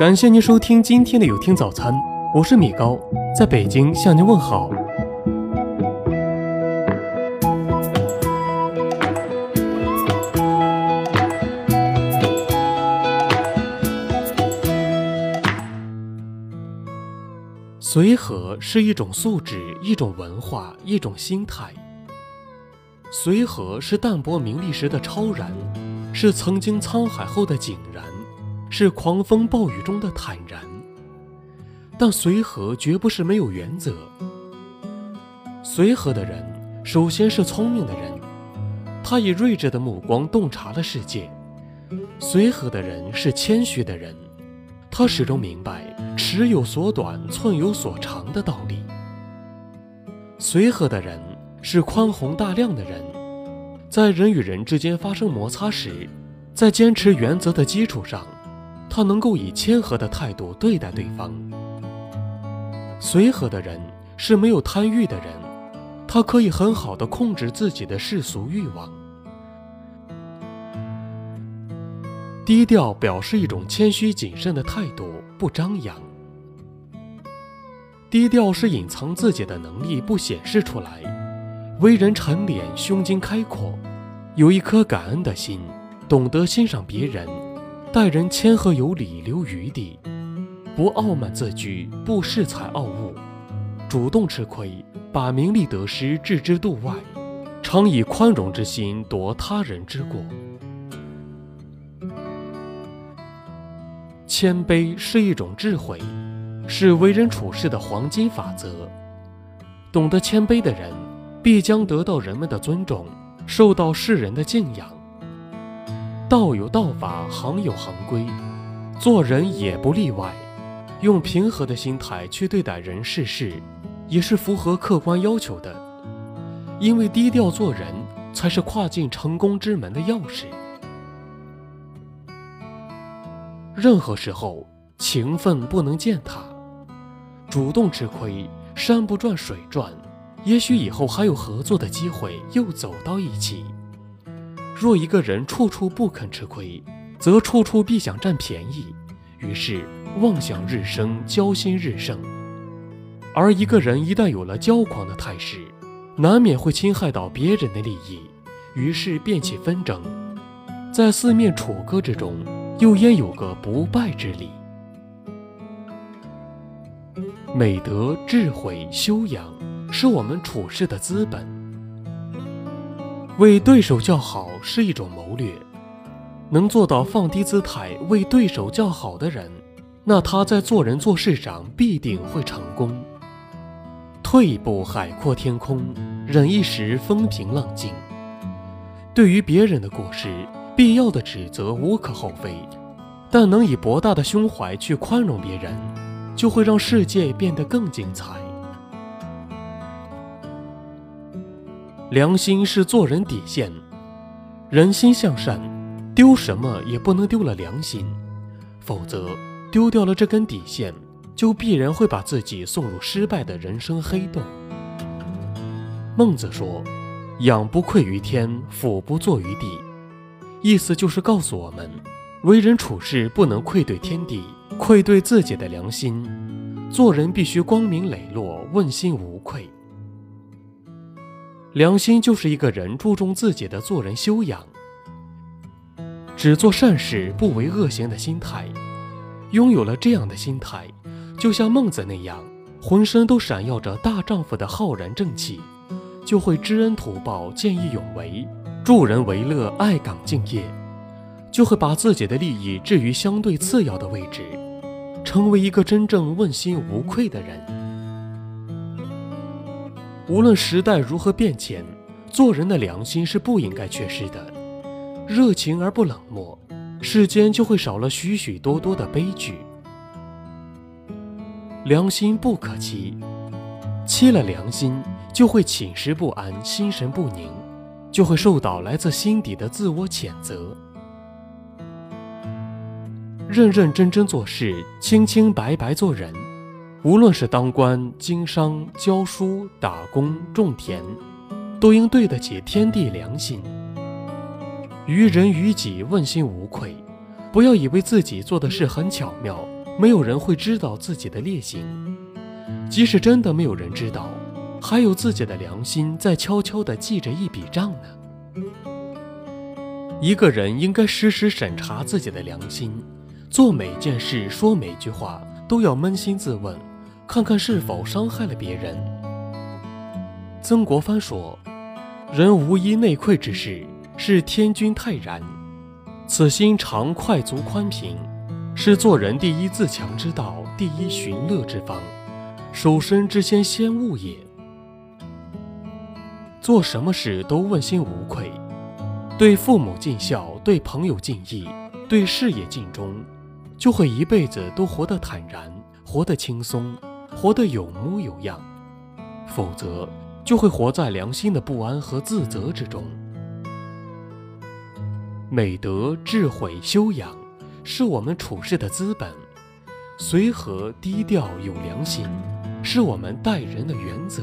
感谢您收听今天的有听早餐，我是米高，在北京向您问好。随和是一种素质，一种文化，一种心态。随和是淡泊名利时的超然，是曾经沧海后的井然，是狂风暴雨中的坦然。但随和绝不是没有原则。随和的人，首先是聪明的人，他以睿智的目光洞察了世界。随和的人是谦虚的人，他始终明白。尺有所短，寸有所长的道理。随和的人是宽宏大量的人，在人与人之间发生摩擦时，在坚持原则的基础上，他能够以谦和的态度对待对方。随和的人是没有贪欲的人，他可以很好的控制自己的世俗欲望。低调表示一种谦虚谨慎的态度，不张扬。低调是隐藏自己的能力，不显示出来；为人沉敛，胸襟开阔，有一颗感恩的心，懂得欣赏别人，待人谦和有礼，留余地，不傲慢自居，不恃才傲物，主动吃亏，把名利得失置之度外，常以宽容之心夺他人之过。谦卑是一种智慧。是为人处事的黄金法则。懂得谦卑的人，必将得到人们的尊重，受到世人的敬仰。道有道法，行有行规，做人也不例外。用平和的心态去对待人世事，也是符合客观要求的。因为低调做人，才是跨进成功之门的钥匙。任何时候，情分不能践踏。主动吃亏，山不转水转，也许以后还有合作的机会，又走到一起。若一个人处处不肯吃亏，则处处必想占便宜，于是妄想日生，骄心日盛。而一个人一旦有了骄狂的态势，难免会侵害到别人的利益，于是便起纷争。在四面楚歌之中，又焉有个不败之理？美德、智慧、修养，是我们处事的资本。为对手叫好是一种谋略，能做到放低姿态为对手叫好的人，那他在做人做事上必定会成功。退一步海阔天空，忍一时风平浪静。对于别人的过失，必要的指责无可厚非，但能以博大的胸怀去宽容别人。就会让世界变得更精彩。良心是做人底线，人心向善，丢什么也不能丢了良心，否则丢掉了这根底线，就必然会把自己送入失败的人生黑洞。孟子说：“仰不愧于天，俯不怍于地。”意思就是告诉我们，为人处事不能愧对天地。愧对自己的良心，做人必须光明磊落、问心无愧。良心就是一个人注重自己的做人修养，只做善事不为恶行的心态。拥有了这样的心态，就像孟子那样，浑身都闪耀着大丈夫的浩然正气，就会知恩图报、见义勇为、助人为乐、爱岗敬业，就会把自己的利益置于相对次要的位置。成为一个真正问心无愧的人。无论时代如何变迁，做人的良心是不应该缺失的。热情而不冷漠，世间就会少了许许多多的悲剧。良心不可欺，欺了良心，就会寝食不安，心神不宁，就会受到来自心底的自我谴责。认认真真做事，清清白白做人。无论是当官、经商、教书、打工、种田，都应对得起天地良心。于人于己问心无愧，不要以为自己做的事很巧妙，没有人会知道自己的劣行。即使真的没有人知道，还有自己的良心在悄悄地记着一笔账呢。一个人应该时时审查自己的良心，做每件事、说每句话都要扪心自问，看看是否伤害了别人。曾国藩说：“人无一内愧之事，是天君泰然；此心常快足宽平，是做人第一自强之道，第一寻乐之方。”守身之先，先物也。做什么事都问心无愧，对父母尽孝，对朋友尽义，对事业尽忠，就会一辈子都活得坦然，活得轻松，活得有模有样。否则，就会活在良心的不安和自责之中。美德、智慧、修养，是我们处事的资本。随和、低调、有良心。是我们待人的原则。